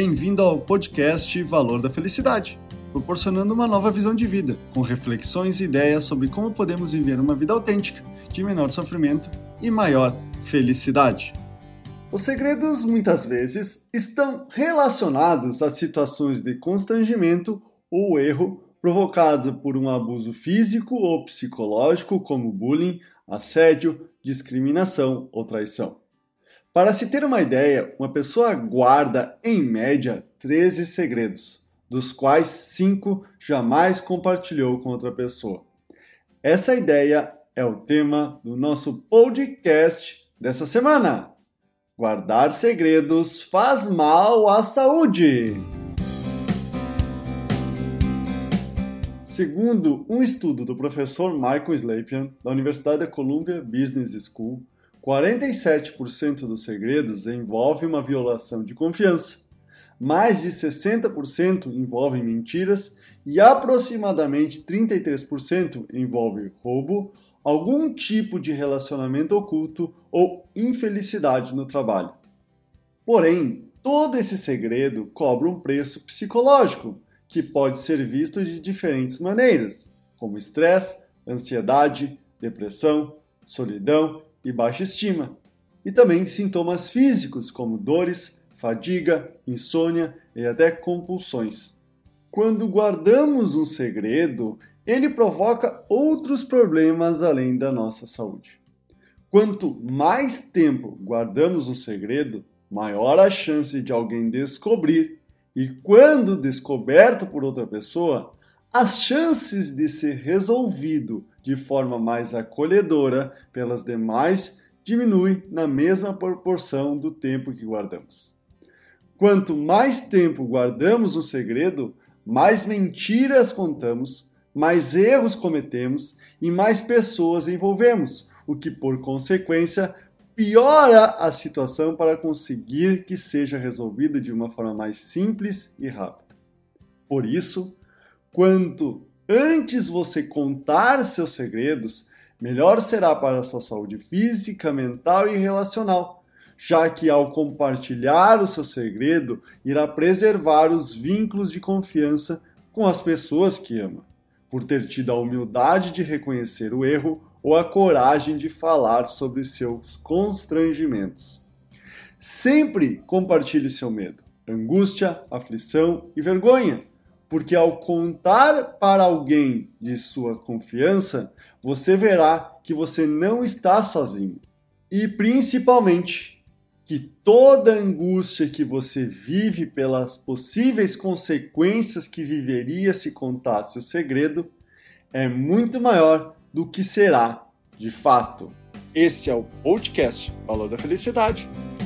Bem-vindo ao podcast Valor da Felicidade, proporcionando uma nova visão de vida, com reflexões e ideias sobre como podemos viver uma vida autêntica, de menor sofrimento e maior felicidade. Os segredos muitas vezes estão relacionados a situações de constrangimento ou erro provocado por um abuso físico ou psicológico, como bullying, assédio, discriminação ou traição. Para se ter uma ideia, uma pessoa guarda, em média, 13 segredos, dos quais 5 jamais compartilhou com outra pessoa. Essa ideia é o tema do nosso podcast dessa semana. Guardar segredos faz mal à saúde. Segundo um estudo do professor Michael Slapian, da Universidade da Columbia Business School, 47% dos segredos envolvem uma violação de confiança, mais de 60% envolvem mentiras e aproximadamente 33% envolve roubo, algum tipo de relacionamento oculto ou infelicidade no trabalho. Porém, todo esse segredo cobra um preço psicológico que pode ser visto de diferentes maneiras, como estresse, ansiedade, depressão, solidão e baixa estima, e também sintomas físicos como dores, fadiga, insônia e até compulsões. Quando guardamos um segredo, ele provoca outros problemas além da nossa saúde. Quanto mais tempo guardamos um segredo, maior a chance de alguém descobrir e quando descoberto por outra pessoa, as chances de ser resolvido de forma mais acolhedora pelas demais diminui na mesma proporção do tempo que guardamos. Quanto mais tempo guardamos um segredo, mais mentiras contamos, mais erros cometemos e mais pessoas envolvemos, o que por consequência piora a situação para conseguir que seja resolvido de uma forma mais simples e rápida. Por isso, quanto antes você contar seus segredos, melhor será para a sua saúde física, mental e relacional, já que ao compartilhar o seu segredo, irá preservar os vínculos de confiança com as pessoas que ama, por ter tido a humildade de reconhecer o erro ou a coragem de falar sobre seus constrangimentos. Sempre compartilhe seu medo, angústia, aflição e vergonha, porque ao contar para alguém de sua confiança, você verá que você não está sozinho. E principalmente, que toda angústia que você vive pelas possíveis consequências que viveria se contasse o segredo é muito maior do que será de fato. Esse é o podcast Valor da Felicidade.